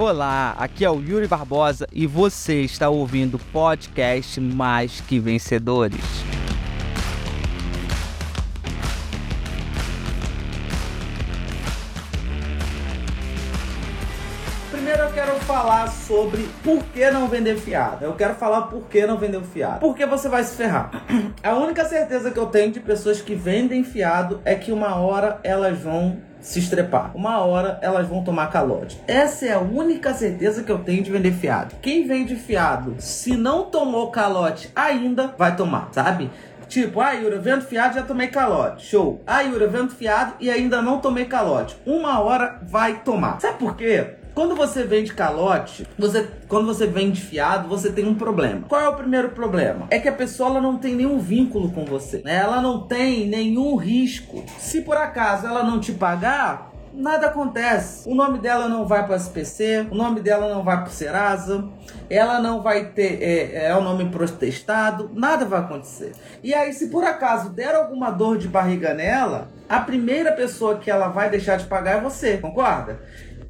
Olá, aqui é o Yuri Barbosa e você está ouvindo o podcast Mais Que Vencedores. Primeiro eu quero falar sobre por que não vender fiado. Eu quero falar por que não vender fiado. Porque você vai se ferrar. A única certeza que eu tenho de pessoas que vendem fiado é que uma hora elas vão se estrepar. Uma hora elas vão tomar calote. Essa é a única certeza que eu tenho de vender fiado. Quem vende fiado, se não tomou calote ainda, vai tomar, sabe? Tipo, ah, Yuri, eu vendo fiado já tomei calote. Show. Ah, Yuri, eu vendo fiado e ainda não tomei calote. Uma hora vai tomar. Sabe por quê? Quando você vende calote, você, quando você vende fiado, você tem um problema. Qual é o primeiro problema? É que a pessoa ela não tem nenhum vínculo com você. Né? Ela não tem nenhum risco. Se por acaso ela não te pagar, nada acontece. O nome dela não vai para o SPC, o nome dela não vai para o Serasa, ela não vai ter é, é o nome protestado, nada vai acontecer. E aí, se por acaso der alguma dor de barriga nela, a primeira pessoa que ela vai deixar de pagar é você, concorda?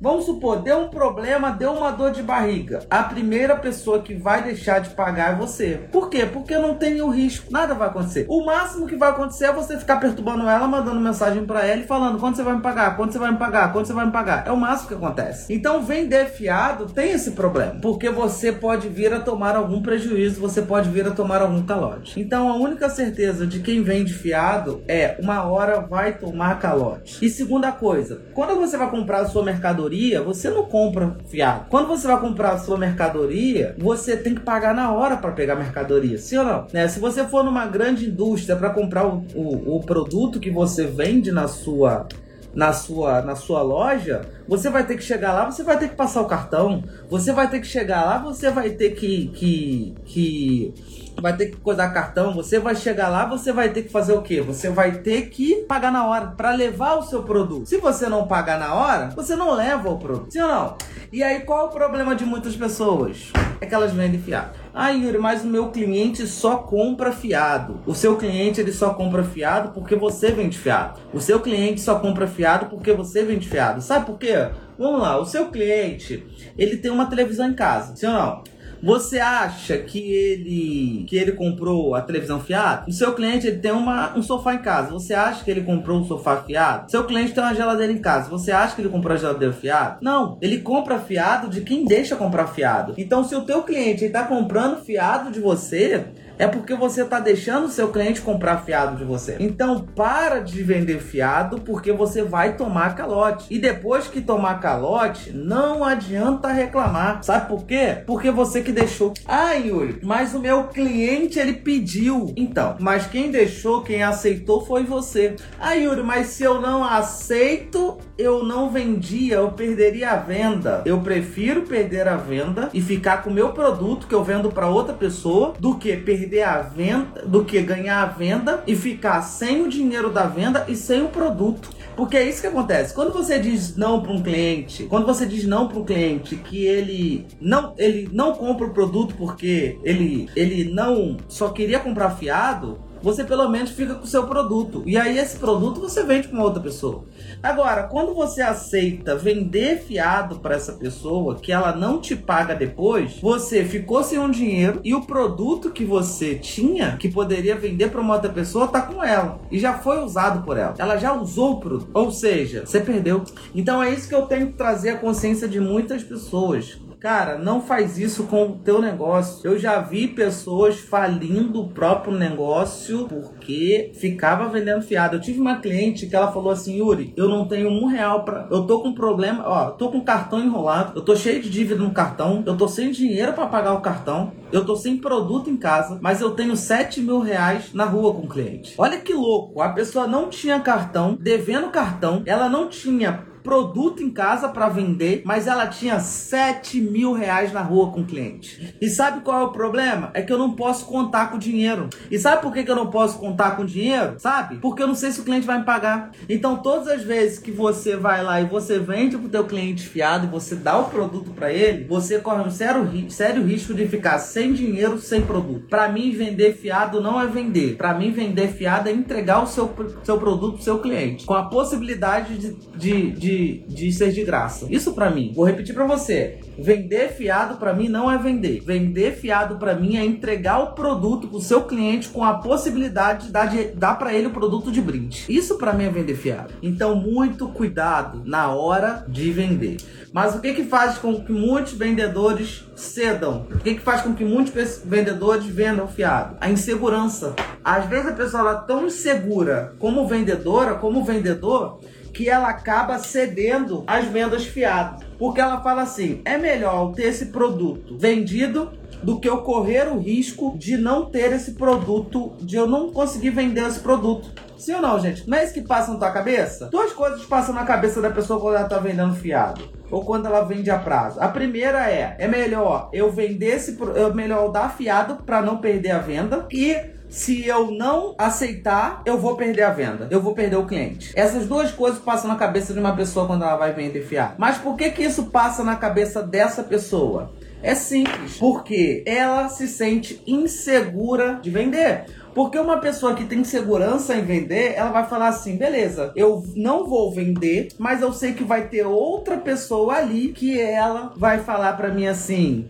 Vamos supor, deu um problema, deu uma dor de barriga. A primeira pessoa que vai deixar de pagar é você. Por quê? Porque não tem nenhum risco, nada vai acontecer. O máximo que vai acontecer é você ficar perturbando ela, mandando mensagem para ela e falando quando você vai me pagar, quando você vai me pagar, quando você vai me pagar. É o máximo que acontece. Então, vender fiado tem esse problema, porque você pode vir a tomar algum prejuízo, você pode vir a tomar algum calote. Então, a única certeza de quem vende fiado é uma hora vai tomar calote. E segunda coisa, quando você vai comprar a sua mercadoria mercadoria, você não compra fiado. Quando você vai comprar a sua mercadoria, você tem que pagar na hora para pegar a mercadoria, sim ou não? Né? Se você for numa grande indústria para comprar o, o, o produto que você vende na sua na sua, na sua loja, você vai ter que chegar lá, você vai ter que passar o cartão, você vai ter que chegar lá, você vai ter que, que, que vai ter que coisar cartão, você vai chegar lá, você vai ter que fazer o quê? Você vai ter que pagar na hora para levar o seu produto. Se você não pagar na hora, você não leva o produto. Sim ou não? E aí qual o problema de muitas pessoas? É que elas vendem fiado. Ah, Yuri, mas o meu cliente só compra fiado. O seu cliente ele só compra fiado porque você vende fiado. O seu cliente só compra fiado porque você vende fiado. Sabe por quê? Vamos lá, o seu cliente, ele tem uma televisão em casa, sim ou não? Você acha que ele que ele comprou a televisão fiado? O seu cliente ele tem uma, um sofá em casa. Você acha que ele comprou um sofá fiado? Seu cliente tem uma geladeira em casa. Você acha que ele comprou a geladeira fiado? Não, ele compra fiado de quem deixa comprar fiado. Então, se o teu cliente está comprando fiado de você, é porque você está deixando o seu cliente comprar fiado de você. Então para de vender fiado porque você vai tomar calote. E depois que tomar calote, não adianta reclamar. Sabe por quê? Porque você que deixou. Ah, Yuri, mas o meu cliente ele pediu. Então, mas quem deixou, quem aceitou foi você. Ah, Yuri, mas se eu não aceito, eu não vendia, eu perderia a venda. Eu prefiro perder a venda e ficar com o meu produto que eu vendo para outra pessoa do que perder perder a venda, do que ganhar a venda e ficar sem o dinheiro da venda e sem o produto. Porque é isso que acontece. Quando você diz não para um cliente, quando você diz não para um cliente que ele não, ele não compra o produto porque ele, ele não só queria comprar fiado, você pelo menos fica com o seu produto. E aí esse produto você vende para outra pessoa. Agora, quando você aceita vender fiado para essa pessoa que ela não te paga depois, você ficou sem um dinheiro e o produto que você tinha, que poderia vender para uma outra pessoa, tá com ela e já foi usado por ela. Ela já usou o produto. Ou seja, você perdeu. Então é isso que eu tenho que trazer a consciência de muitas pessoas Cara, não faz isso com o teu negócio. Eu já vi pessoas falindo o próprio negócio porque ficava vendendo fiado. Eu tive uma cliente que ela falou assim, Yuri, eu não tenho um real para, eu tô com problema, ó, tô com cartão enrolado, eu tô cheio de dívida no cartão, eu tô sem dinheiro para pagar o cartão, eu tô sem produto em casa, mas eu tenho 7 mil reais na rua com o cliente. Olha que louco, a pessoa não tinha cartão, devendo cartão, ela não tinha produto em casa para vender, mas ela tinha 7 mil reais na rua com o cliente. E sabe qual é o problema? É que eu não posso contar com dinheiro. E sabe por que, eu não posso contar com dinheiro? Sabe? Porque eu não sei se o cliente vai me pagar. Então, todas as vezes que você vai lá e você vende pro teu cliente fiado e você dá o produto para ele, você corre um sério, sério risco de ficar sem dinheiro, sem produto. Para mim, vender fiado não é vender. Para mim, vender fiado é entregar o seu, seu produto pro seu cliente. Com a possibilidade de, de, de de, ser de graça. Isso para mim, vou repetir para você. Vender fiado para mim não é vender. Vender fiado para mim é entregar o produto pro seu cliente com a possibilidade de dar, de, dar para ele o produto de brinde. Isso para mim é vender fiado. Então, muito cuidado na hora de vender. Mas o que que faz com que muitos vendedores cedam? O que que faz com que muitos vendedores vendam fiado? A insegurança. Às vezes a pessoa é tão insegura como vendedora, como vendedor, que ela acaba cedendo as vendas fiado. Porque ela fala assim: é melhor ter esse produto vendido do que eu correr o risco de não ter esse produto, de eu não conseguir vender esse produto. Sim ou não, gente? Não é isso que passa na tua cabeça? Duas coisas passam na cabeça da pessoa quando ela tá vendendo fiado. Ou quando ela vende a prazo. A primeira é: é melhor eu vender esse. É melhor dar fiado para não perder a venda. E se eu não aceitar, eu vou perder a venda. Eu vou perder o cliente. Essas duas coisas passam na cabeça de uma pessoa quando ela vai vender fiado. Mas por que que isso passa na cabeça dessa pessoa? É simples, porque ela se sente insegura de vender. Porque uma pessoa que tem segurança em vender, ela vai falar assim: beleza, eu não vou vender, mas eu sei que vai ter outra pessoa ali que ela vai falar para mim assim: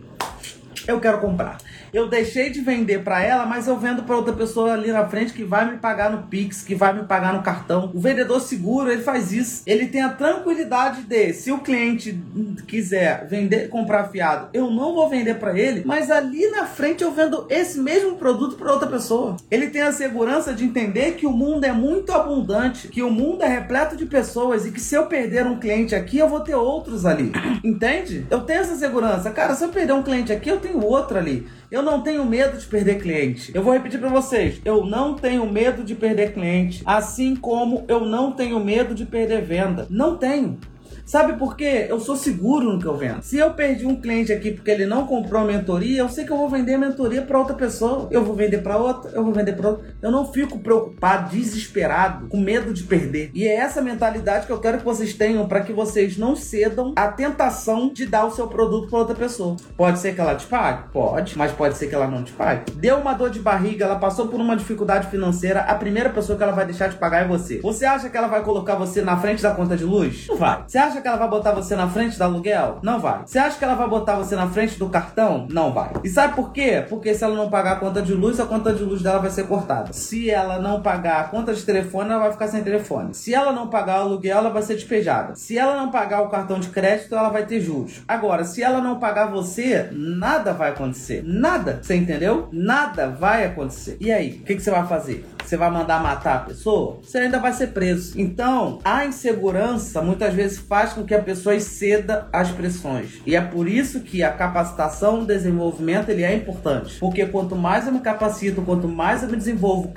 eu quero comprar. Eu deixei de vender para ela, mas eu vendo para outra pessoa ali na frente que vai me pagar no Pix, que vai me pagar no cartão. O vendedor seguro, ele faz isso. Ele tem a tranquilidade de, se o cliente quiser vender, comprar fiado, eu não vou vender para ele, mas ali na frente eu vendo esse mesmo produto para outra pessoa. Ele tem a segurança de entender que o mundo é muito abundante, que o mundo é repleto de pessoas e que se eu perder um cliente aqui, eu vou ter outros ali. Entende? Eu tenho essa segurança. Cara, se eu perder um cliente aqui, eu tenho outro ali. Eu não tenho medo de perder cliente. Eu vou repetir para vocês. Eu não tenho medo de perder cliente, assim como eu não tenho medo de perder venda. Não tenho. Sabe por quê? Eu sou seguro no que eu vendo. Se eu perdi um cliente aqui porque ele não comprou a mentoria, eu sei que eu vou vender a mentoria para outra pessoa. Eu vou vender para outra, eu vou vender para outra. Eu não fico preocupado, desesperado, com medo de perder. E é essa mentalidade que eu quero que vocês tenham para que vocês não cedam à tentação de dar o seu produto para outra pessoa. Pode ser que ela te pague? Pode, mas pode ser que ela não te pague. Deu uma dor de barriga, ela passou por uma dificuldade financeira, a primeira pessoa que ela vai deixar de pagar é você. Você acha que ela vai colocar você na frente da conta de luz? Não vai. Você acha que ela vai botar você na frente do aluguel? Não vai. Você acha que ela vai botar você na frente do cartão? Não vai. E sabe por quê? Porque se ela não pagar a conta de luz, a conta de luz dela vai ser cortada. Se ela não pagar a conta de telefone, ela vai ficar sem telefone. Se ela não pagar o aluguel, ela vai ser despejada. Se ela não pagar o cartão de crédito, ela vai ter juros. Agora, se ela não pagar você, nada vai acontecer. Nada. Você entendeu? Nada vai acontecer. E aí, o que, que você vai fazer? Você vai mandar matar a pessoa? Você ainda vai ser preso. Então, a insegurança muitas vezes faz com que a pessoa ceda às pressões. E é por isso que a capacitação, o desenvolvimento, ele é importante. Porque quanto mais eu me capacito, quanto mais eu me desenvolvo,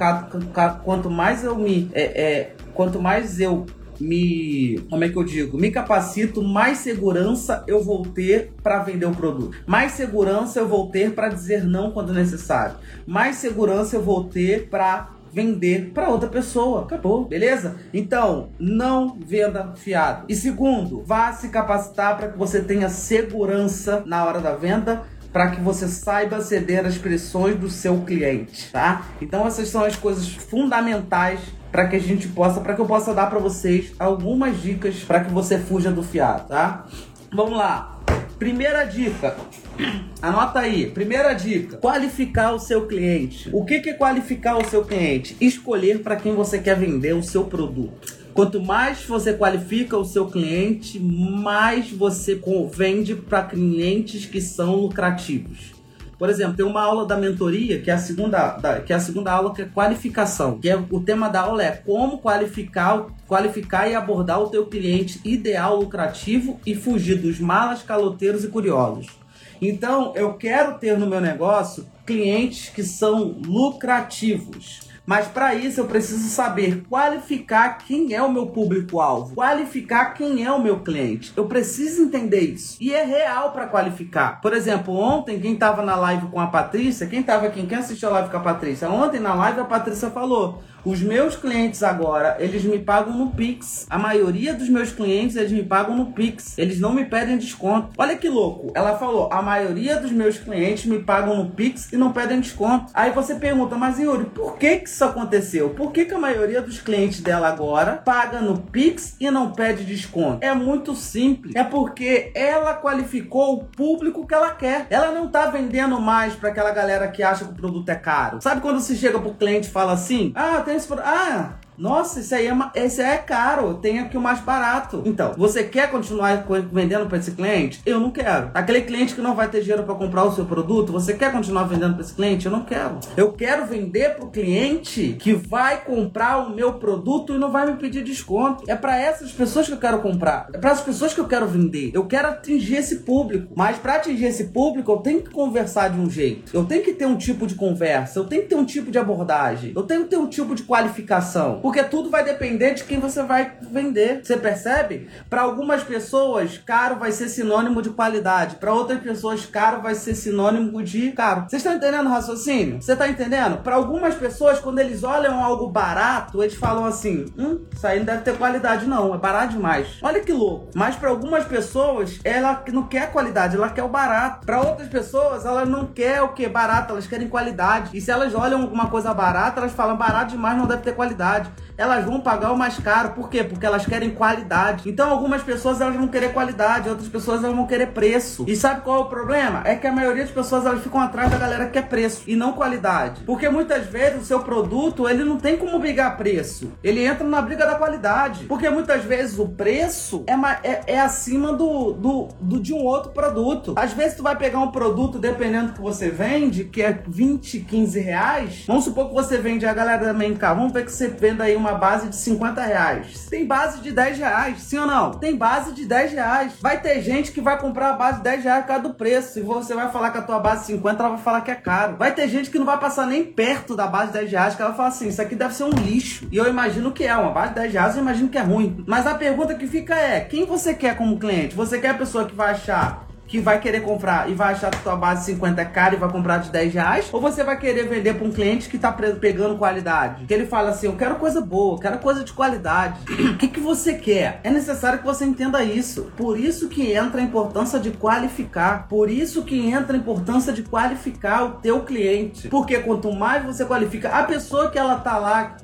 quanto mais eu me. É, é, quanto mais eu me, como é que eu digo, me capacito, mais segurança eu vou ter para vender o produto. Mais segurança eu vou ter para dizer não quando necessário. Mais segurança eu vou ter para vender para outra pessoa. Acabou, beleza? Então, não venda fiado. E segundo, vá se capacitar para que você tenha segurança na hora da venda para que você saiba ceder as pressões do seu cliente, tá? Então essas são as coisas fundamentais para que a gente possa, para que eu possa dar para vocês algumas dicas para que você fuja do fiado, tá? Vamos lá. Primeira dica. Anota aí. Primeira dica: qualificar o seu cliente. O que é qualificar o seu cliente? Escolher para quem você quer vender o seu produto. Quanto mais você qualifica o seu cliente, mais você vende para clientes que são lucrativos. Por exemplo, tem uma aula da mentoria, que é a segunda, da, que é a segunda aula, que é qualificação. Que é, o tema da aula é como qualificar, qualificar e abordar o teu cliente ideal lucrativo e fugir dos malas, caloteiros e curiosos. Então, eu quero ter no meu negócio clientes que são lucrativos. Mas para isso eu preciso saber qualificar quem é o meu público-alvo, qualificar quem é o meu cliente. Eu preciso entender isso. E é real para qualificar. Por exemplo, ontem, quem estava na live com a Patrícia, quem estava aqui, quem assistiu a live com a Patrícia? Ontem na live a Patrícia falou: Os meus clientes agora, eles me pagam no Pix. A maioria dos meus clientes, eles me pagam no Pix. Eles não me pedem desconto. Olha que louco. Ela falou: a maioria dos meus clientes me pagam no Pix e não pedem desconto. Aí você pergunta, mas Yuri, por que que isso aconteceu? Por que que a maioria dos clientes dela agora paga no Pix e não pede desconto? É muito simples. É porque ela qualificou o público que ela quer. Ela não tá vendendo mais para aquela galera que acha que o produto é caro. Sabe quando você chega pro cliente e fala assim: "Ah, tem esse produto. Ah, nossa, esse aí é, esse é caro, tem aqui o mais barato. Então, você quer continuar vendendo para esse cliente? Eu não quero. Aquele cliente que não vai ter dinheiro para comprar o seu produto, você quer continuar vendendo para esse cliente? Eu não quero. Eu quero vender para o cliente que vai comprar o meu produto e não vai me pedir desconto. É para essas pessoas que eu quero comprar. É para as pessoas que eu quero vender. Eu quero atingir esse público. Mas para atingir esse público, eu tenho que conversar de um jeito. Eu tenho que ter um tipo de conversa. Eu tenho que ter um tipo de abordagem. Eu tenho que ter um tipo de qualificação. Tudo vai depender de quem você vai vender. Você percebe? Para algumas pessoas, caro vai ser sinônimo de qualidade. Para outras pessoas, caro vai ser sinônimo de caro. Vocês estão entendendo o raciocínio? Você está entendendo? Para algumas pessoas, quando eles olham algo barato, eles falam assim: hum, isso aí não deve ter qualidade, não. É barato demais. Olha que louco. Mas para algumas pessoas, ela não quer qualidade, ela quer o barato. Para outras pessoas, ela não quer o que? Barato, elas querem qualidade. E se elas olham alguma coisa barata, elas falam barato demais, não deve ter qualidade elas vão pagar o mais caro. Por quê? Porque elas querem qualidade. Então algumas pessoas elas vão querer qualidade, outras pessoas elas vão querer preço. E sabe qual é o problema? É que a maioria das pessoas elas ficam atrás da galera que quer preço e não qualidade. Porque muitas vezes o seu produto ele não tem como brigar preço. Ele entra na briga da qualidade. Porque muitas vezes o preço é, é, é acima do, do, do, de um outro produto. Às vezes tu vai pegar um produto, dependendo do que você vende, que é 20, 15 reais. Vamos supor que você vende a galera também cá. Vamos ver que você venda aí uma base de 50 reais. Tem base de 10 reais, sim ou não? Tem base de 10 reais. Vai ter gente que vai comprar a base de 10 reais por causa do preço. Se você vai falar que a tua base de 50, ela vai falar que é caro. Vai ter gente que não vai passar nem perto da base de 10 reais, que ela fala assim, isso aqui deve ser um lixo. E eu imagino que é, uma base de 10 reais eu imagino que é ruim. Mas a pergunta que fica é, quem você quer como cliente? Você quer a pessoa que vai achar que vai querer comprar e vai achar que tua base de 50 é cara e vai comprar de 10 reais? Ou você vai querer vender para um cliente que tá pegando qualidade? Que ele fala assim, eu quero coisa boa, quero coisa de qualidade. O que, que você quer? É necessário que você entenda isso. Por isso que entra a importância de qualificar. Por isso que entra a importância de qualificar o teu cliente. Porque quanto mais você qualifica, a pessoa que ela tá lá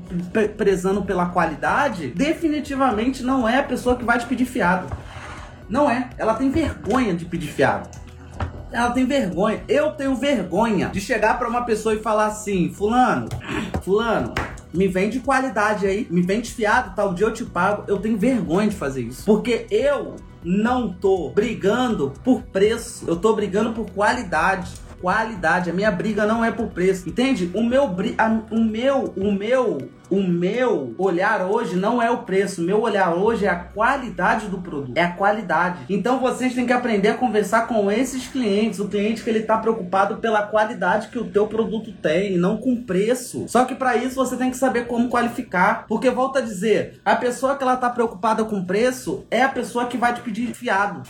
prezando pela qualidade, definitivamente não é a pessoa que vai te pedir fiado. Não é. Ela tem vergonha de pedir fiado. Ela tem vergonha. Eu tenho vergonha de chegar para uma pessoa e falar assim: Fulano, Fulano, me vende qualidade aí, me vende fiado, tal dia eu te pago. Eu tenho vergonha de fazer isso. Porque eu não tô brigando por preço, eu tô brigando por qualidade qualidade. A minha briga não é por preço, entende? O meu, a, o meu, o meu, o meu olhar hoje não é o preço. O meu olhar hoje é a qualidade do produto. É a qualidade. Então vocês têm que aprender a conversar com esses clientes. O cliente que ele está preocupado pela qualidade que o teu produto tem, não com preço. Só que para isso você tem que saber como qualificar. Porque volta a dizer, a pessoa que ela tá preocupada com preço é a pessoa que vai te pedir fiado.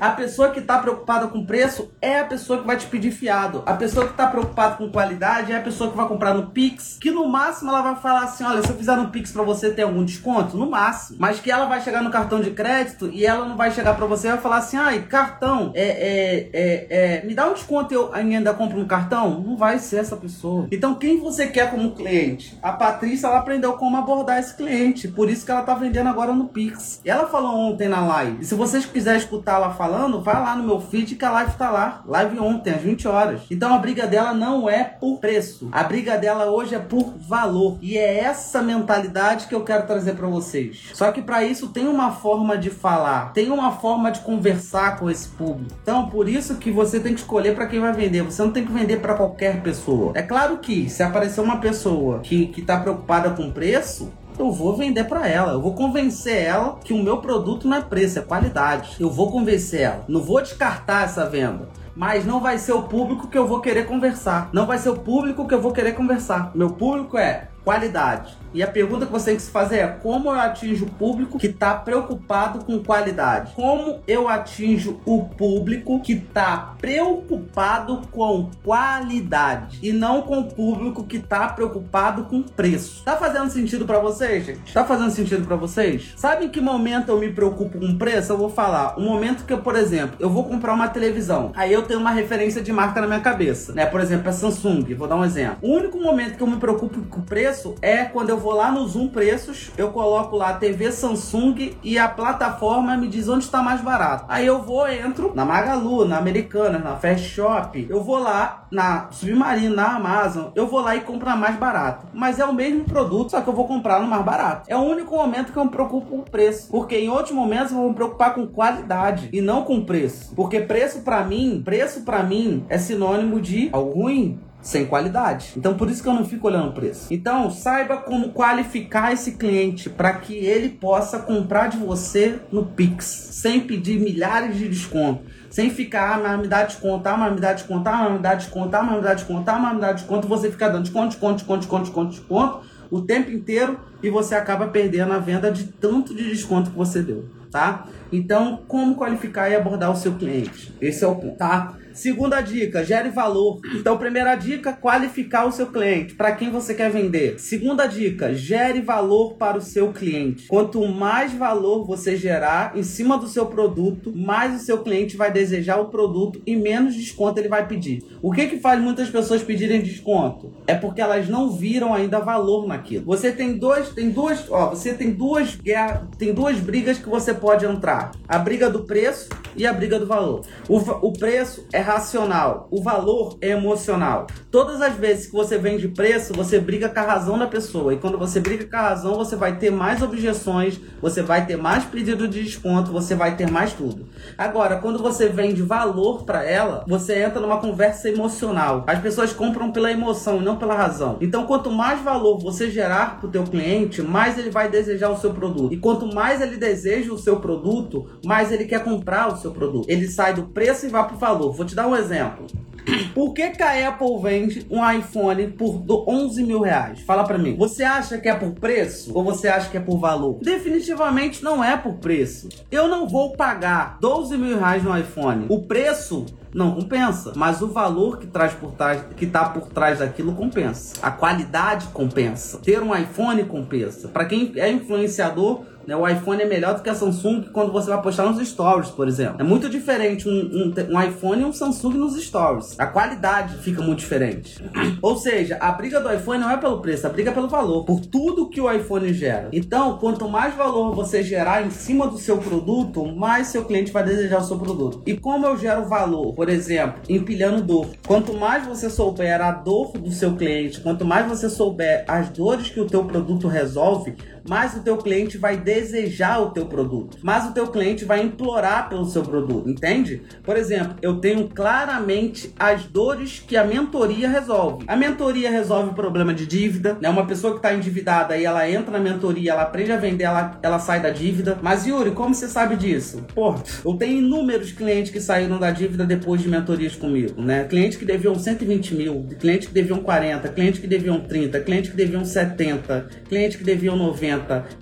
A pessoa que está preocupada com preço é a pessoa que vai te pedir fiado. A pessoa que está preocupada com qualidade é a pessoa que vai comprar no Pix, que no máximo ela vai falar assim: olha, se eu fizer no Pix para você ter algum desconto, no máximo. Mas que ela vai chegar no cartão de crédito e ela não vai chegar para você e vai falar assim: ai, cartão, é, é, é, é, me dá um desconto e eu ainda compro um cartão? Não vai ser essa pessoa. Então, quem você quer como cliente? A Patrícia, ela aprendeu como abordar esse cliente. Por isso que ela tá vendendo agora no Pix. Ela falou ontem na live. E se vocês quiserem escutar ela falar, falando, vai lá no meu feed que a live tá lá. Live ontem, às 20 horas. Então a briga dela não é por preço. A briga dela hoje é por valor. E é essa mentalidade que eu quero trazer para vocês. Só que para isso tem uma forma de falar, tem uma forma de conversar com esse público. Então por isso que você tem que escolher para quem vai vender. Você não tem que vender para qualquer pessoa. É claro que se aparecer uma pessoa que, que tá preocupada com preço, eu vou vender para ela. Eu vou convencer ela que o meu produto não é preço, é qualidade. Eu vou convencer ela. Não vou descartar essa venda mas não vai ser o público que eu vou querer conversar. Não vai ser o público que eu vou querer conversar. Meu público é qualidade. E a pergunta que você tem que se fazer é: como eu atinjo o público que está preocupado com qualidade? Como eu atinjo o público que está preocupado com qualidade e não com o público que está preocupado com preço? Tá fazendo sentido para vocês, gente? Tá fazendo sentido para vocês? Sabe em que momento eu me preocupo com preço? Eu vou falar. Um momento que eu, por exemplo, eu vou comprar uma televisão. Aí eu tenho uma referência de marca na minha cabeça, né? Por exemplo, a Samsung. Vou dar um exemplo. O único momento que eu me preocupo com preço é quando eu vou lá no Zoom Preços, eu coloco lá TV Samsung e a plataforma me diz onde está mais barato. Aí eu vou, entro na Magalu, na Americana, na Fast Shop, eu vou lá na Submarino, na Amazon, eu vou lá e compro mais barato. Mas é o mesmo produto, só que eu vou comprar no mais barato. É o único momento que eu me preocupo com preço, porque em outros momentos eu vou me preocupar com qualidade e não com preço. Porque preço para mim, preço para mim é sinônimo de algo ruim, sem qualidade. Então por isso que eu não fico olhando o preço. Então saiba como qualificar esse cliente para que ele possa comprar de você no Pix, sem pedir milhares de desconto, sem ficar, ah, mas me dá desconto, ah, mas me dá desconto, ah, mas me dá desconto, ah, mas me dá desconto, ah, mas me dá desconto, você fica dando desconto, desconto, desconto, desconto, desconto, desconto o tempo inteiro e você acaba perdendo a venda de tanto de desconto que você deu, tá? Então, como qualificar e abordar o seu cliente? Esse é o ponto, tá? Segunda dica, gere valor. Então, primeira dica, qualificar o seu cliente. Para quem você quer vender? Segunda dica, gere valor para o seu cliente. Quanto mais valor você gerar em cima do seu produto, mais o seu cliente vai desejar o produto e menos desconto ele vai pedir. O que que faz muitas pessoas pedirem desconto? É porque elas não viram ainda valor naquilo. Você tem dois, tem duas, ó, você tem duas guerras, tem duas brigas que você pode entrar. A briga do preço e a briga do valor. O, o preço é racional, o valor é emocional. Todas as vezes que você vende preço, você briga com a razão da pessoa. E quando você briga com a razão, você vai ter mais objeções, você vai ter mais pedido de desconto, você vai ter mais tudo. Agora, quando você vende valor para ela, você entra numa conversa emocional. As pessoas compram pela emoção, não pela razão. Então, quanto mais valor você gerar para o teu cliente, mais ele vai desejar o seu produto. E quanto mais ele deseja o seu produto, mais ele quer comprar o seu produto. Ele sai do preço e vai pro valor. Vou te dar um exemplo. Por que, que a Apple vende um iPhone por 11 mil reais? Fala pra mim. Você acha que é por preço ou você acha que é por valor? Definitivamente não é por preço. Eu não vou pagar 12 mil reais no iPhone. O preço não compensa, mas o valor que traz por trás, que tá por trás daquilo compensa. A qualidade compensa. Ter um iPhone compensa. Para quem é influenciador, né, o iPhone é melhor do que a Samsung quando você vai postar nos stories, por exemplo. É muito diferente um, um, um iPhone e um Samsung nos stories. A qualidade fica muito diferente. Ou seja, a briga do iPhone não é pelo preço, a briga é pelo valor, por tudo que o iPhone gera. Então, quanto mais valor você gerar em cima do seu produto, mais seu cliente vai desejar o seu produto. E como eu gero valor? Por exemplo, empilhando dor. Quanto mais você souber a dor do seu cliente, quanto mais você souber as dores que o teu produto resolve, mais o teu cliente vai desejar o teu produto, mais o teu cliente vai implorar pelo seu produto, entende? Por exemplo, eu tenho claramente as dores que a mentoria resolve. A mentoria resolve o problema de dívida, né? Uma pessoa que está endividada e ela entra na mentoria, ela aprende a vender, ela, ela sai da dívida. Mas Yuri, como você sabe disso? Pô, eu tenho inúmeros clientes que saíram da dívida depois de mentorias comigo, né? Clientes que deviam 120 mil, clientes que deviam 40, clientes que deviam 30, clientes que deviam 70, clientes que deviam 90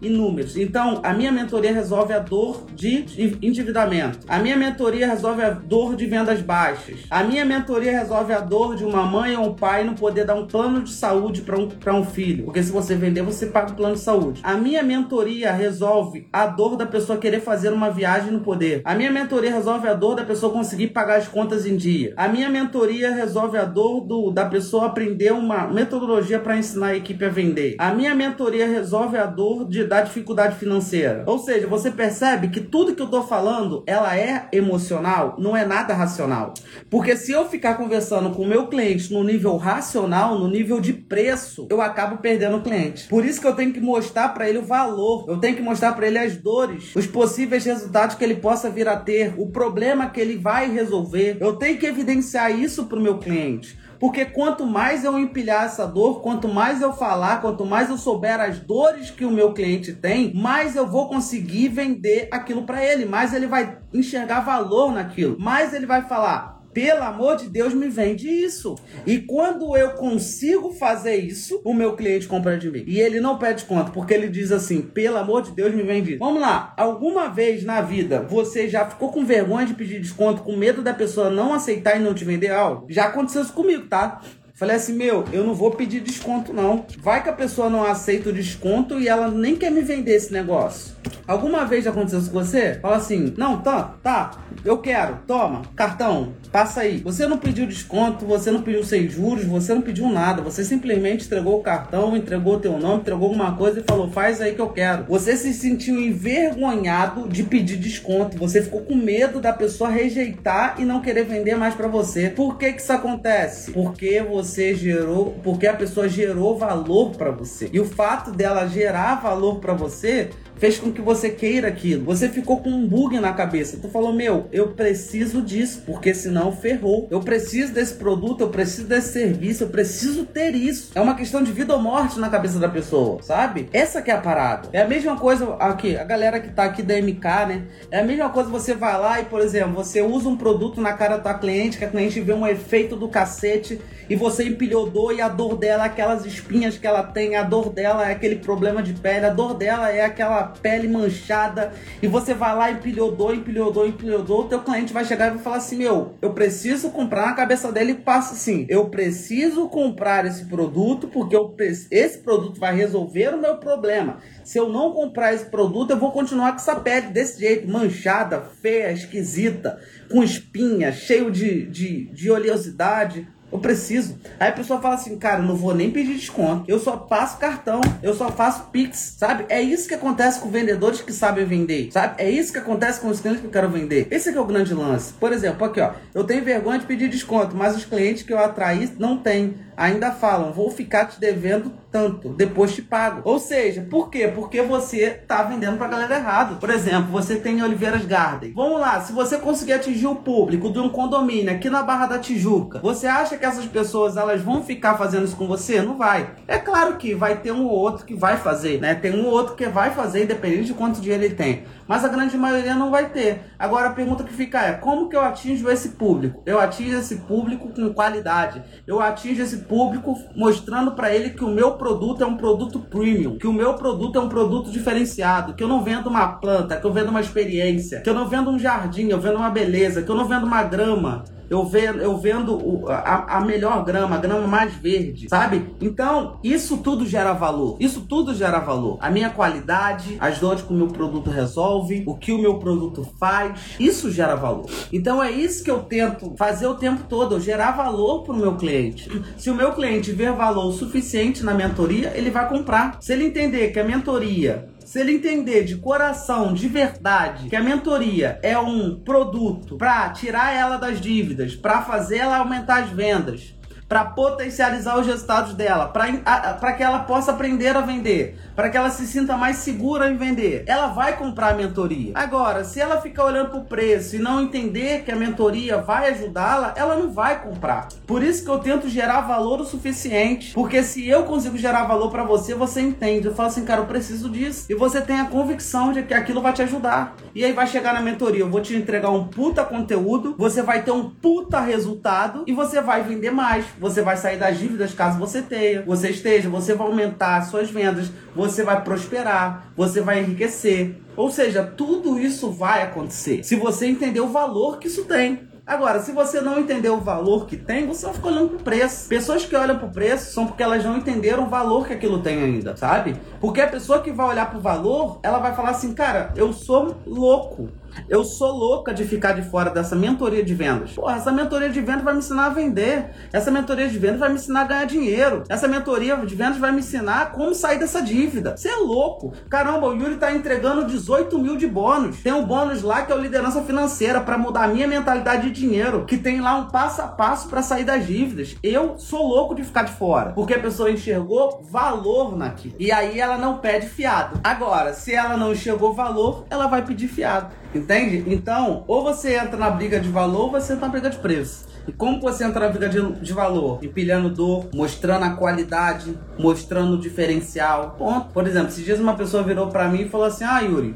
inúmeros. Então, a minha mentoria resolve a dor de endividamento. A minha mentoria resolve a dor de vendas baixas. A minha mentoria resolve a dor de uma mãe ou um pai não poder dar um plano de saúde para um, um filho. Porque se você vender, você paga o plano de saúde. A minha mentoria resolve a dor da pessoa querer fazer uma viagem no poder. A minha mentoria resolve a dor da pessoa conseguir pagar as contas em dia. A minha mentoria resolve a dor do, da pessoa aprender uma metodologia para ensinar a equipe a vender. A minha mentoria resolve a de, da dificuldade financeira. Ou seja, você percebe que tudo que eu tô falando, ela é emocional, não é nada racional. Porque se eu ficar conversando com o meu cliente no nível racional, no nível de preço, eu acabo perdendo o cliente. Por isso que eu tenho que mostrar para ele o valor, eu tenho que mostrar para ele as dores, os possíveis resultados que ele possa vir a ter, o problema que ele vai resolver. Eu tenho que evidenciar isso para o meu cliente. Porque quanto mais eu empilhar essa dor, quanto mais eu falar, quanto mais eu souber as dores que o meu cliente tem, mais eu vou conseguir vender aquilo para ele, mais ele vai enxergar valor naquilo, mais ele vai falar: pelo amor de Deus, me vende isso. E quando eu consigo fazer isso, o meu cliente compra de mim. E ele não pede conta, porque ele diz assim: pelo amor de Deus, me vende isso. Vamos lá. Alguma vez na vida você já ficou com vergonha de pedir desconto, com medo da pessoa não aceitar e não te vender algo? Já aconteceu isso comigo, tá? Falei assim, meu, eu não vou pedir desconto não. Vai que a pessoa não aceita o desconto e ela nem quer me vender esse negócio. Alguma vez aconteceu isso com você? Fala assim, não, tá, tá, eu quero, toma, cartão, passa aí. Você não pediu desconto, você não pediu sem juros, você não pediu nada. Você simplesmente entregou o cartão, entregou o teu nome, entregou alguma coisa e falou, faz aí que eu quero. Você se sentiu envergonhado de pedir desconto. Você ficou com medo da pessoa rejeitar e não querer vender mais para você. Por que que isso acontece? Porque você gerou, porque a pessoa gerou valor para você. E o fato dela gerar valor para você fez com que você queira aquilo. Você ficou com um bug na cabeça. Tu falou, meu, eu preciso disso, porque senão ferrou. Eu preciso desse produto, eu preciso desse serviço, eu preciso ter isso. É uma questão de vida ou morte na cabeça da pessoa, sabe? Essa que é a parada. É a mesma coisa aqui, a galera que tá aqui da MK, né? É a mesma coisa você vai lá e, por exemplo, você usa um produto na cara da tua cliente, que a cliente vê um efeito do cacete e você empilhou dor e a dor dela é aquelas espinhas que ela tem, a dor dela é aquele problema de pele, a dor dela é aquela pele manchada e você vai lá, dor, empilhou dor, o teu cliente vai chegar e vai falar assim, meu, eu preciso comprar na cabeça dele passa assim, eu preciso comprar esse produto porque eu, esse produto vai resolver o meu problema. Se eu não comprar esse produto, eu vou continuar com essa pele desse jeito, manchada, feia, esquisita, com espinha, cheio de, de, de oleosidade. Eu preciso. Aí a pessoa fala assim, cara, não vou nem pedir desconto. Eu só passo cartão, eu só faço Pix, sabe? É isso que acontece com vendedores que sabem vender, sabe? É isso que acontece com os clientes que eu quero vender. Esse é o grande lance. Por exemplo, aqui ó, eu tenho vergonha de pedir desconto, mas os clientes que eu atraí não têm ainda falam, vou ficar te devendo tanto, depois te pago. Ou seja, por quê? Porque você tá vendendo pra galera errado. Por exemplo, você tem Oliveiras Garden. Vamos lá, se você conseguir atingir o público de um condomínio aqui na Barra da Tijuca, você acha que essas pessoas elas vão ficar fazendo isso com você? Não vai. É claro que vai ter um ou outro que vai fazer, né? Tem um ou outro que vai fazer, independente de quanto dinheiro ele tem. Mas a grande maioria não vai ter. Agora a pergunta que fica é: como que eu atinjo esse público? Eu atingo esse público com qualidade. Eu atingo esse público mostrando para ele que o meu produto é um produto premium, que o meu produto é um produto diferenciado, que eu não vendo uma planta, que eu vendo uma experiência, que eu não vendo um jardim, eu vendo uma beleza, que eu não vendo uma grama, eu vendo, eu vendo a, a, melhor grama, a grama mais verde, sabe? Então, isso tudo gera valor. Isso tudo gera valor. A minha qualidade, as dores que o meu produto resolve, o que o meu produto faz, isso gera valor. Então é isso que eu tento fazer o tempo todo, eu gerar valor para o meu cliente. Se o meu cliente ver valor suficiente na mentoria, ele vai comprar. Se ele entender que a mentoria se ele entender de coração, de verdade, que a mentoria é um produto para tirar ela das dívidas, para fazer ela aumentar as vendas, para potencializar os resultados dela, para que ela possa aprender a vender, para que ela se sinta mais segura em vender. Ela vai comprar a mentoria. Agora, se ela ficar olhando para o preço e não entender que a mentoria vai ajudá-la, ela não vai comprar. Por isso que eu tento gerar valor o suficiente, porque se eu consigo gerar valor para você, você entende. Eu falo assim, cara, eu preciso disso. E você tem a convicção de que aquilo vai te ajudar. E aí vai chegar na mentoria, eu vou te entregar um puta conteúdo, você vai ter um puta resultado e você vai vender mais você vai sair das dívidas caso você tenha, você esteja, você vai aumentar suas vendas, você vai prosperar, você vai enriquecer. Ou seja, tudo isso vai acontecer se você entender o valor que isso tem. Agora, se você não entender o valor que tem, você vai ficar olhando pro preço. Pessoas que olham pro preço são porque elas não entenderam o valor que aquilo tem ainda, sabe? Porque a pessoa que vai olhar pro valor, ela vai falar assim, cara, eu sou louco. Eu sou louca de ficar de fora dessa mentoria de vendas. Porra, essa mentoria de vendas vai me ensinar a vender. Essa mentoria de vendas vai me ensinar a ganhar dinheiro. Essa mentoria de vendas vai me ensinar como sair dessa dívida. Você é louco. Caramba, o Yuri tá entregando 18 mil de bônus. Tem um bônus lá que é o liderança financeira para mudar a minha mentalidade de dinheiro. Que tem lá um passo a passo para sair das dívidas. Eu sou louco de ficar de fora. Porque a pessoa enxergou valor naquilo. E aí ela não pede fiado. Agora, se ela não enxergou valor, ela vai pedir fiado. Entende? Então, ou você entra na briga de valor ou você entra na briga de preço. E como você entra na briga de, de valor? Empilhando dor, mostrando a qualidade, mostrando o diferencial. Ponto. Por exemplo, esses dias uma pessoa virou para mim e falou assim: Ah, Yuri,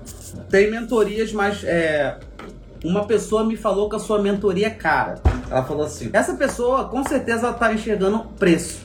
tem mentorias mais. É, uma pessoa me falou que a sua mentoria é cara. Ela falou assim: essa pessoa com certeza tá enxergando preço.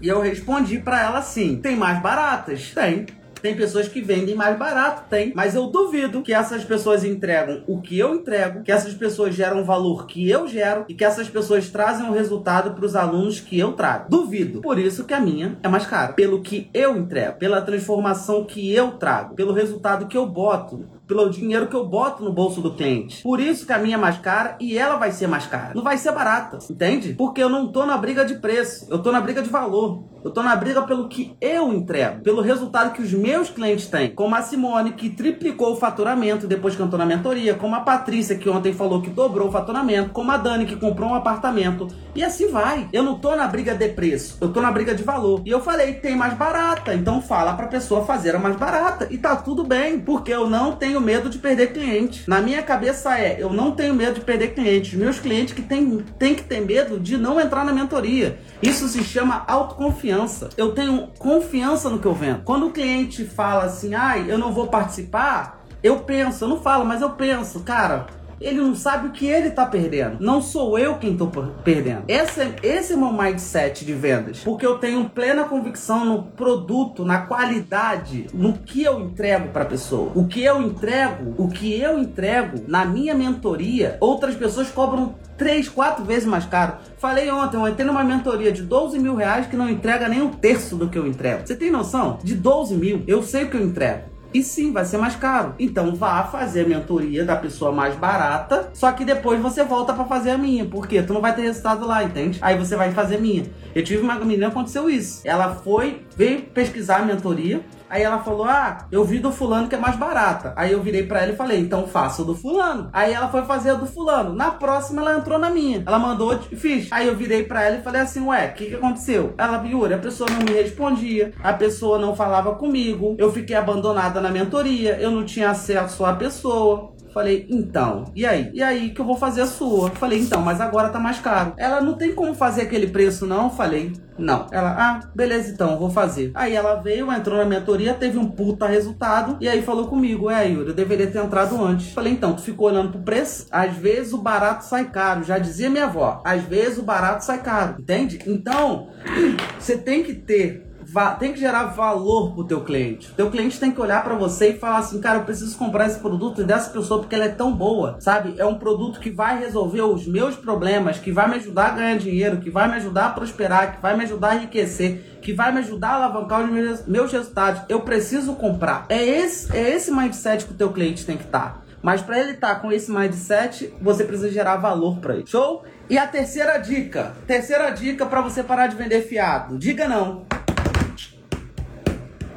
E eu respondi para ela assim: tem mais baratas? Tem. Tem pessoas que vendem mais barato, tem. Mas eu duvido que essas pessoas entregam o que eu entrego, que essas pessoas geram o valor que eu gero e que essas pessoas trazem o resultado para os alunos que eu trago. Duvido. Por isso que a minha é mais cara. Pelo que eu entrego, pela transformação que eu trago, pelo resultado que eu boto pelo dinheiro que eu boto no bolso do cliente. Por isso que a minha é mais cara e ela vai ser mais cara. Não vai ser barata, entende? Porque eu não tô na briga de preço, eu tô na briga de valor. Eu tô na briga pelo que eu entrego, pelo resultado que os meus clientes têm. Como a Simone, que triplicou o faturamento depois que entrou na mentoria, como a Patrícia, que ontem falou que dobrou o faturamento, como a Dani, que comprou um apartamento. E assim vai. Eu não tô na briga de preço, eu tô na briga de valor. E eu falei, tem mais barata, então fala pra pessoa fazer a mais barata. E tá tudo bem, porque eu não tenho medo de perder cliente. Na minha cabeça é, eu não tenho medo de perder clientes. Meus clientes que têm tem que ter medo de não entrar na mentoria. Isso se chama autoconfiança. Eu tenho confiança no que eu vendo. Quando o cliente fala assim, ai, eu não vou participar, eu penso, eu não falo, mas eu penso, cara, ele não sabe o que ele tá perdendo. Não sou eu quem tô perdendo. Esse, é, esse é meu mindset de vendas. Porque eu tenho plena convicção no produto, na qualidade, no que eu entrego pra pessoa. O que eu entrego, o que eu entrego na minha mentoria, outras pessoas cobram três, quatro vezes mais caro. Falei ontem, eu entrei numa mentoria de 12 mil reais que não entrega nem um terço do que eu entrego. Você tem noção? De 12 mil, eu sei o que eu entrego. E sim, vai ser mais caro. Então vá fazer a mentoria da pessoa mais barata, só que depois você volta para fazer a minha, porque tu não vai ter resultado lá, entende? Aí você vai fazer a minha. Eu tive uma menina aconteceu isso. Ela foi, veio pesquisar a mentoria, Aí ela falou: Ah, eu vi do fulano que é mais barata. Aí eu virei para ela e falei: Então faça do fulano. Aí ela foi fazer a do fulano. Na próxima ela entrou na minha. Ela mandou, fiz. Aí eu virei para ela e falei assim: Ué, o que, que aconteceu? Ela, Yuri, a pessoa não me respondia, a pessoa não falava comigo, eu fiquei abandonada na mentoria, eu não tinha acesso à pessoa. Falei, então, e aí? E aí que eu vou fazer a sua? Falei, então, mas agora tá mais caro. Ela não tem como fazer aquele preço, não? Falei, não. Ela, ah, beleza então, vou fazer. Aí ela veio, entrou na mentoria, teve um puta resultado, e aí falou comigo, é, Yuri, eu deveria ter entrado antes. Falei, então, tu ficou olhando pro preço? Às vezes o barato sai caro, já dizia minha avó. Às vezes o barato sai caro, entende? Então, você tem que ter tem que gerar valor pro teu cliente. Teu cliente tem que olhar para você e falar assim, cara, eu preciso comprar esse produto dessa pessoa porque ela é tão boa, sabe? É um produto que vai resolver os meus problemas, que vai me ajudar a ganhar dinheiro, que vai me ajudar a prosperar, que vai me ajudar a enriquecer, que vai me ajudar a alavancar os meus, meus resultados. Eu preciso comprar. É esse, é esse mindset que o teu cliente tem que estar. Tá. Mas para ele estar tá com esse mindset, você precisa gerar valor para ele. Show? E a terceira dica, terceira dica para você parar de vender fiado. Diga não.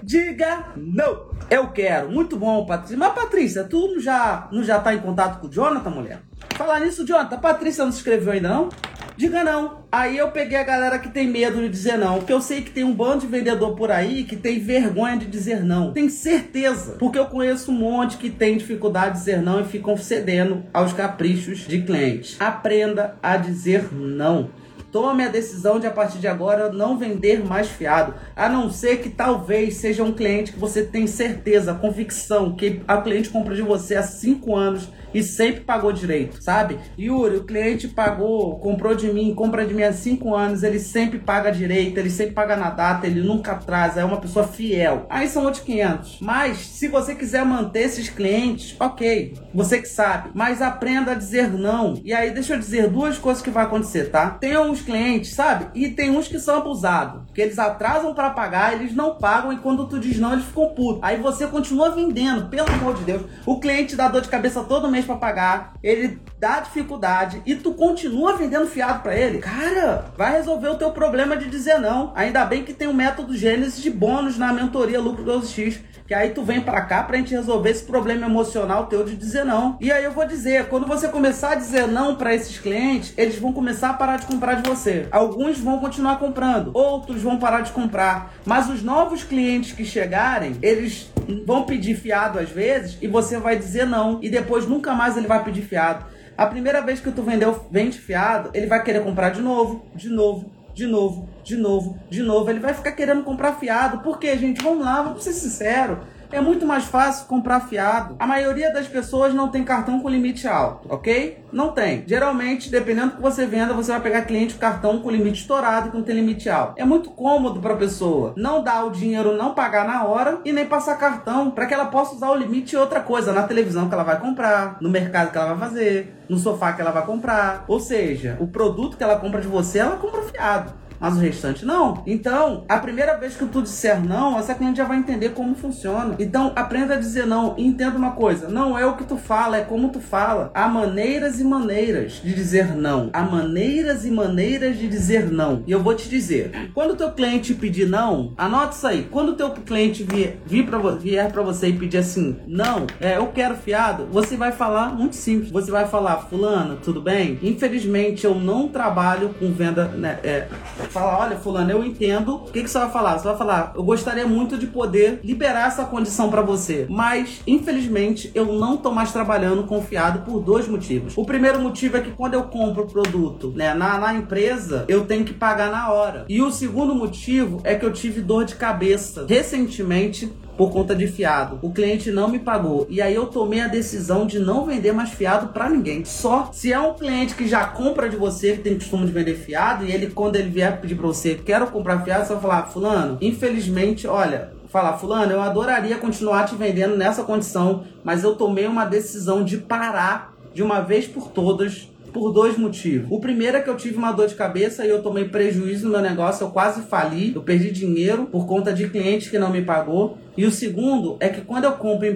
Diga não. Eu quero. Muito bom, Patrícia. Mas, Patrícia, tu não já, não já tá em contato com o Jonathan, mulher? Falar nisso, Jonathan, a Patrícia não se inscreveu ainda não? Diga não. Aí eu peguei a galera que tem medo de dizer não. Porque eu sei que tem um bando de vendedor por aí que tem vergonha de dizer não. Tem certeza. Porque eu conheço um monte que tem dificuldade de dizer não e ficam cedendo aos caprichos de clientes. Aprenda a dizer não. Tome a decisão de a partir de agora não vender mais fiado, a não ser que talvez seja um cliente que você tem certeza, convicção que a cliente compra de você há cinco anos e sempre pagou direito, sabe? Yuri, o cliente pagou, comprou de mim, compra de mim há cinco anos, ele sempre paga direito, ele sempre paga na data, ele nunca atrasa, é uma pessoa fiel. Aí são outros 500. Mas se você quiser manter esses clientes, ok, você que sabe. Mas aprenda a dizer não. E aí deixa eu dizer duas coisas que vai acontecer, tá? Tem uns clientes, sabe? E tem uns que são abusados, que eles atrasam para pagar, eles não pagam e quando tu diz não, eles ficam putos. Aí você continua vendendo, pelo amor de Deus. O cliente dá dor de cabeça todo mês para pagar, ele dá dificuldade e tu continua vendendo fiado para ele, cara, vai resolver o teu problema de dizer não. Ainda bem que tem o um método Gênesis de bônus na mentoria Lucro 12X, que aí tu vem para cá pra gente resolver esse problema emocional teu de dizer não. E aí eu vou dizer, quando você começar a dizer não para esses clientes, eles vão começar a parar de comprar de você. Alguns vão continuar comprando, outros vão parar de comprar, mas os novos clientes que chegarem, eles vão pedir fiado às vezes e você vai dizer não e depois nunca mais ele vai pedir fiado. A primeira vez que tu vendeu, vende fiado, ele vai querer comprar de novo, de novo, de novo, de novo, de novo. Ele vai ficar querendo comprar fiado. Por quê, gente? Vamos lá, vamos ser sinceros. É muito mais fácil comprar fiado. A maioria das pessoas não tem cartão com limite alto, ok? Não tem. Geralmente, dependendo do que você venda, você vai pegar cliente com cartão com limite estourado que não tem limite alto. É muito cômodo para a pessoa não dar o dinheiro, não pagar na hora e nem passar cartão para que ela possa usar o limite em outra coisa, na televisão que ela vai comprar, no mercado que ela vai fazer, no sofá que ela vai comprar. Ou seja, o produto que ela compra de você, ela compra fiado mas o restante não. Então, a primeira vez que tu disser não, essa cliente já vai entender como funciona. Então, aprenda a dizer não e entenda uma coisa: não é o que tu fala, é como tu fala. Há maneiras e maneiras de dizer não. Há maneiras e maneiras de dizer não. E eu vou te dizer: quando o teu cliente pedir não, anota isso aí. Quando o teu cliente vier, vir pra, vier para você e pedir assim, não, é, eu quero fiado, você vai falar muito simples. Você vai falar, fulano, tudo bem? Infelizmente, eu não trabalho com venda, né? É, Fala, olha, fulano, eu entendo. O que, que você vai falar? Você vai falar, eu gostaria muito de poder liberar essa condição para você, mas infelizmente eu não tô mais trabalhando confiado por dois motivos. O primeiro motivo é que quando eu compro o produto, né, na, na empresa, eu tenho que pagar na hora. E o segundo motivo é que eu tive dor de cabeça recentemente por conta de fiado. O cliente não me pagou e aí eu tomei a decisão de não vender mais fiado para ninguém. Só se é um cliente que já compra de você, que tem costume de vender fiado e ele quando ele vier pedir para você, quero comprar fiado, você vai falar: "Fulano, infelizmente, olha, falar, fulano, eu adoraria continuar te vendendo nessa condição, mas eu tomei uma decisão de parar de uma vez por todas por dois motivos. O primeiro é que eu tive uma dor de cabeça e eu tomei prejuízo no meu negócio, eu quase fali, eu perdi dinheiro por conta de cliente que não me pagou. E o segundo é que quando eu compro,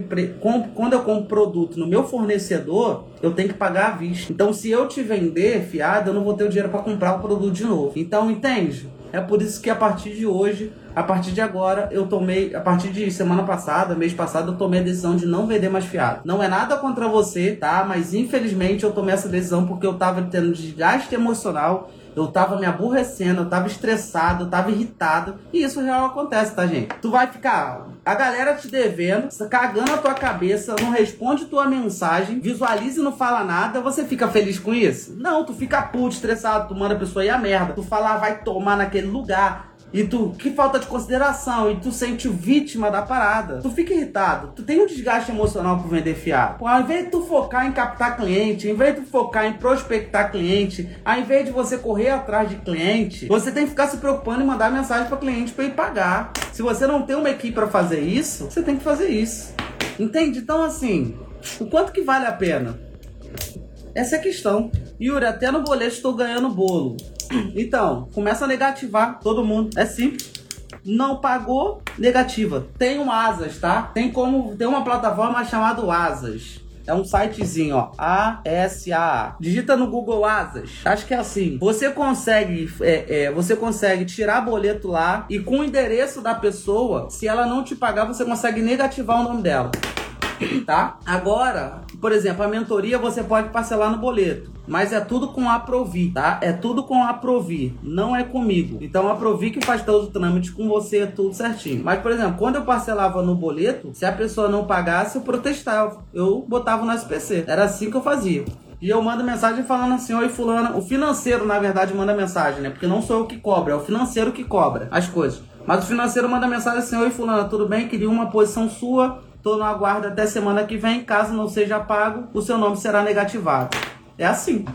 quando eu compro produto no meu fornecedor, eu tenho que pagar à vista. Então, se eu te vender fiado, eu não vou ter o dinheiro para comprar o produto de novo. Então, entende? É por isso que a partir de hoje, a partir de agora, eu tomei, a partir de semana passada, mês passado, eu tomei a decisão de não vender mais fiado. Não é nada contra você, tá? Mas infelizmente eu tomei essa decisão porque eu tava tendo desgaste emocional eu tava me aborrecendo, eu tava estressado, eu tava irritado. E isso real acontece, tá, gente? Tu vai ficar a galera te devendo, cagando a tua cabeça, não responde tua mensagem, visualiza e não fala nada, você fica feliz com isso? Não, tu fica puto, estressado, tu manda a pessoa ir a merda. Tu fala, ah, vai tomar naquele lugar e tu, que falta de consideração, e tu sente vítima da parada. Tu fica irritado, tu tem um desgaste emocional por vender fiado. Pô, ao invés de tu focar em captar cliente, ao invés de tu focar em prospectar cliente, ao invés de você correr atrás de cliente, você tem que ficar se preocupando em mandar mensagem para cliente para ele pagar. Se você não tem uma equipe para fazer isso, você tem que fazer isso. Entende? Então, assim, o quanto que vale a pena? Essa é a questão. Yuri, até no boleto estou ganhando bolo. Então, começa a negativar todo mundo. É simples. Não pagou, negativa. Tem um Asas, tá? Tem como. Tem uma plataforma chamada Asas. É um sitezinho, ó. A-S-A. Digita no Google Asas. Acho que é assim. Você consegue, é, é, você consegue tirar boleto lá e com o endereço da pessoa, se ela não te pagar, você consegue negativar o nome dela tá? Agora, por exemplo, a mentoria você pode parcelar no boleto, mas é tudo com a Provi, tá? É tudo com a Provi, não é comigo. Então a Provi que faz todo o trâmite com você, tudo certinho. Mas, por exemplo, quando eu parcelava no boleto, se a pessoa não pagasse, eu protestava. Eu botava no SPC. Era assim que eu fazia. E eu mando mensagem falando assim: Oi, Fulano. O financeiro, na verdade, manda mensagem, né? Porque não sou eu que cobra, é o financeiro que cobra as coisas. Mas o financeiro manda mensagem assim: Oi, Fulano, tudo bem? Queria uma posição sua Tô no aguardo até semana que vem. Caso não seja pago, o seu nome será negativado. É assim.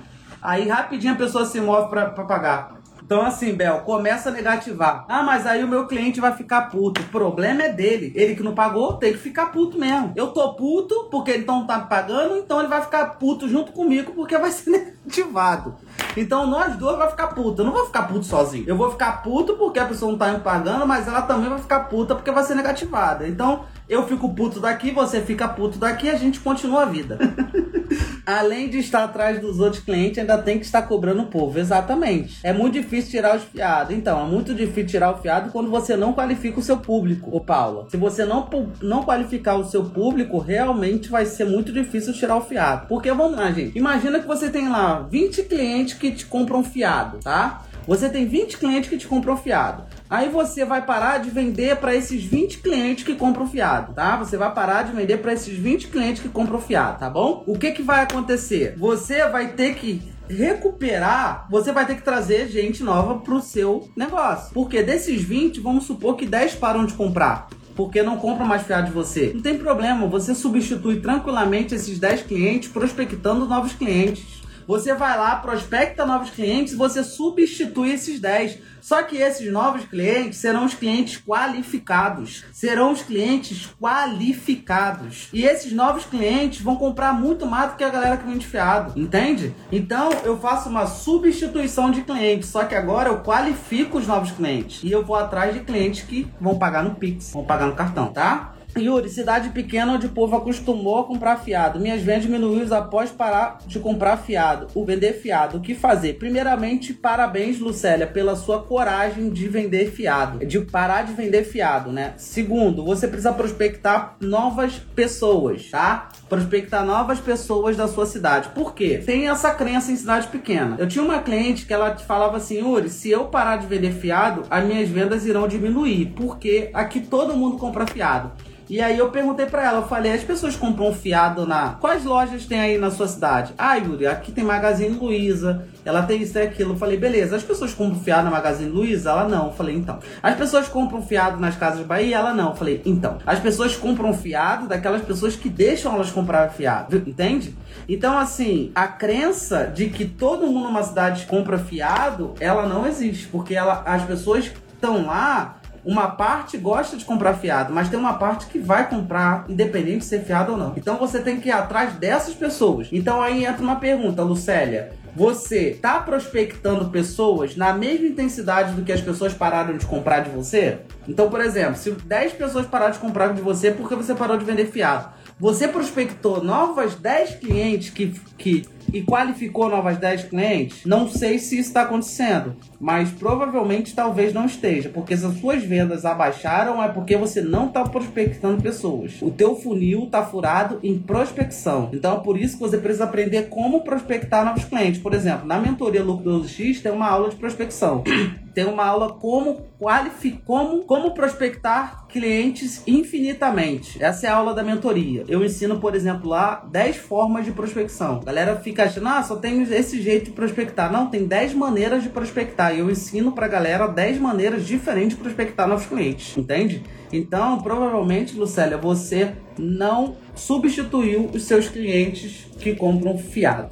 Aí rapidinho a pessoa se move para pagar. Então, assim, Bel, começa a negativar. Ah, mas aí o meu cliente vai ficar puto. O problema é dele. Ele que não pagou, tem que ficar puto mesmo. Eu tô puto porque ele não tá me pagando, então ele vai ficar puto junto comigo porque vai ser negativado. Então nós dois vai ficar puto. Eu não vou ficar puto sozinho. Eu vou ficar puto porque a pessoa não tá me pagando, mas ela também vai ficar puta porque vai ser negativada. Então eu fico puto daqui, você fica puto daqui, a gente continua a vida. Além de estar atrás dos outros clientes, ainda tem que estar cobrando o povo. Exatamente. É muito difícil tirar os fiados. Então, é muito difícil tirar o fiado quando você não qualifica o seu público, ô Paula. Se você não, não qualificar o seu público, realmente vai ser muito difícil tirar o fiado. Porque vamos lá, gente. Imagina que você tem lá 20 clientes que te compram fiado, tá? Você tem 20 clientes que te compram fiado. Aí você vai parar de vender para esses 20 clientes que compram fiado, tá? Você vai parar de vender para esses 20 clientes que compram fiado, tá bom? O que que vai acontecer? Você vai ter que recuperar, você vai ter que trazer gente nova pro seu negócio. Porque desses 20, vamos supor que 10 param de comprar. porque não compram mais fiado de você. Não tem problema, você substitui tranquilamente esses 10 clientes prospectando novos clientes. Você vai lá, prospecta novos clientes e você substitui esses 10. Só que esses novos clientes serão os clientes qualificados. Serão os clientes qualificados. E esses novos clientes vão comprar muito mais do que a galera que vende fiado. Entende? Então eu faço uma substituição de clientes. Só que agora eu qualifico os novos clientes. E eu vou atrás de clientes que vão pagar no Pix, vão pagar no cartão, tá? Yuri, cidade pequena onde o povo acostumou a comprar fiado. Minhas vendas diminuíram após parar de comprar fiado. O vender fiado. O que fazer? Primeiramente, parabéns, Lucélia, pela sua coragem de vender fiado. De parar de vender fiado, né? Segundo, você precisa prospectar novas pessoas, tá? Prospectar novas pessoas da sua cidade. Por quê? Tem essa crença em cidade pequena. Eu tinha uma cliente que ela falava assim, Yuri, se eu parar de vender fiado, as minhas vendas irão diminuir. Porque aqui todo mundo compra fiado. E aí eu perguntei para ela, eu falei, as pessoas compram fiado na. Quais lojas tem aí na sua cidade? Ah, Yuri, aqui tem Magazine Luiza, ela tem isso e aquilo. Eu falei, beleza, as pessoas compram fiado na Magazine Luiza? Ela não. Eu falei, então. As pessoas compram fiado nas casas Bahia? Ela não. Eu falei, então. As pessoas compram fiado daquelas pessoas que deixam elas comprar fiado, entende? Então, assim, a crença de que todo mundo numa cidade compra fiado, ela não existe, porque ela, as pessoas estão lá uma parte gosta de comprar fiado, mas tem uma parte que vai comprar, independente de ser fiado ou não. Então você tem que ir atrás dessas pessoas. Então aí entra uma pergunta, Lucélia. Você está prospectando pessoas na mesma intensidade do que as pessoas pararam de comprar de você? Então, por exemplo, se 10 pessoas pararam de comprar de você, por que você parou de vender fiado? Você prospectou novas 10 clientes que, que e qualificou novas 10 clientes? Não sei se isso está acontecendo, mas provavelmente talvez não esteja, porque se as suas vendas abaixaram é porque você não está prospectando pessoas. O teu funil está furado em prospecção. Então é por isso que você precisa aprender como prospectar novos clientes. Por exemplo, na mentoria Lucro 12X tem uma aula de prospecção. tem uma aula como qualificar, como, como prospectar clientes infinitamente. Essa é a aula da mentoria. Eu ensino, por exemplo, lá 10 formas de prospecção. A galera fica achando, ah, só tem esse jeito de prospectar. Não, tem 10 maneiras de prospectar. E eu ensino pra galera 10 maneiras diferentes de prospectar novos clientes. Entende? Então, provavelmente, Lucélia, você não substituiu os seus clientes que compram fiado.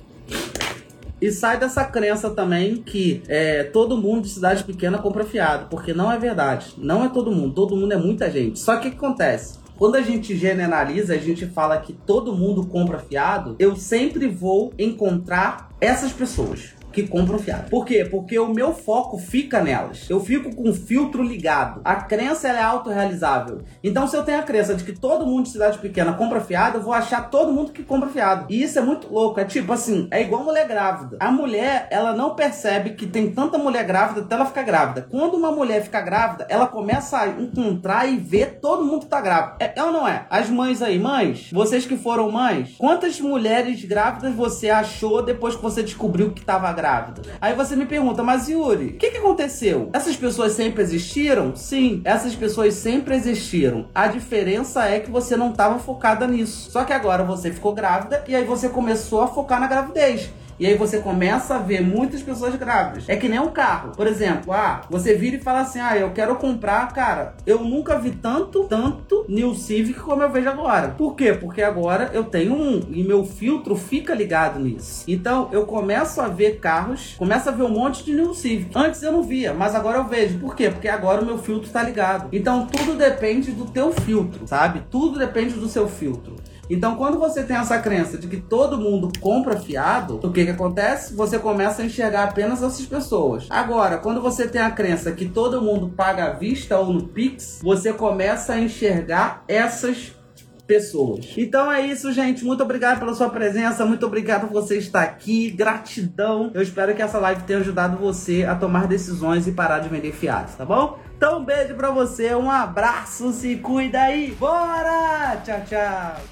E sai dessa crença também que é, todo mundo de cidade pequena compra fiado, porque não é verdade. Não é todo mundo, todo mundo é muita gente. Só que o que acontece? Quando a gente generaliza, a gente fala que todo mundo compra fiado, eu sempre vou encontrar essas pessoas que compram fiado. Por quê? Porque o meu foco fica nelas. Eu fico com o filtro ligado. A crença ela é autorrealizável. Então, se eu tenho a crença de que todo mundo de cidade pequena compra fiado, eu vou achar todo mundo que compra fiado. E isso é muito louco. É tipo assim, é igual mulher grávida. A mulher, ela não percebe que tem tanta mulher grávida até ela ficar grávida. Quando uma mulher fica grávida, ela começa a encontrar e ver todo mundo que tá grávida. É, é ou não é? As mães aí, mães, vocês que foram mães, quantas mulheres grávidas você achou depois que você descobriu que tava grávida? Grávida. Aí você me pergunta, mas Yuri, o que, que aconteceu? Essas pessoas sempre existiram? Sim, essas pessoas sempre existiram. A diferença é que você não estava focada nisso. Só que agora você ficou grávida e aí você começou a focar na gravidez. E aí você começa a ver muitas pessoas grávidas. É que nem um carro. Por exemplo, ah, você vira e fala assim: ah, eu quero comprar. Cara, eu nunca vi tanto, tanto New Civic como eu vejo agora. Por quê? Porque agora eu tenho um e meu filtro fica ligado nisso. Então eu começo a ver carros, começo a ver um monte de New Civic. Antes eu não via, mas agora eu vejo. Por quê? Porque agora o meu filtro está ligado. Então tudo depende do teu filtro, sabe? Tudo depende do seu filtro. Então, quando você tem essa crença de que todo mundo compra fiado, o que que acontece? Você começa a enxergar apenas essas pessoas. Agora, quando você tem a crença que todo mundo paga à vista ou no Pix, você começa a enxergar essas pessoas. Então é isso, gente. Muito obrigado pela sua presença. Muito obrigado por você estar aqui. Gratidão. Eu espero que essa live tenha ajudado você a tomar decisões e parar de vender fiados, tá bom? Então, um beijo pra você, um abraço, se cuida aí. Bora! Tchau, tchau.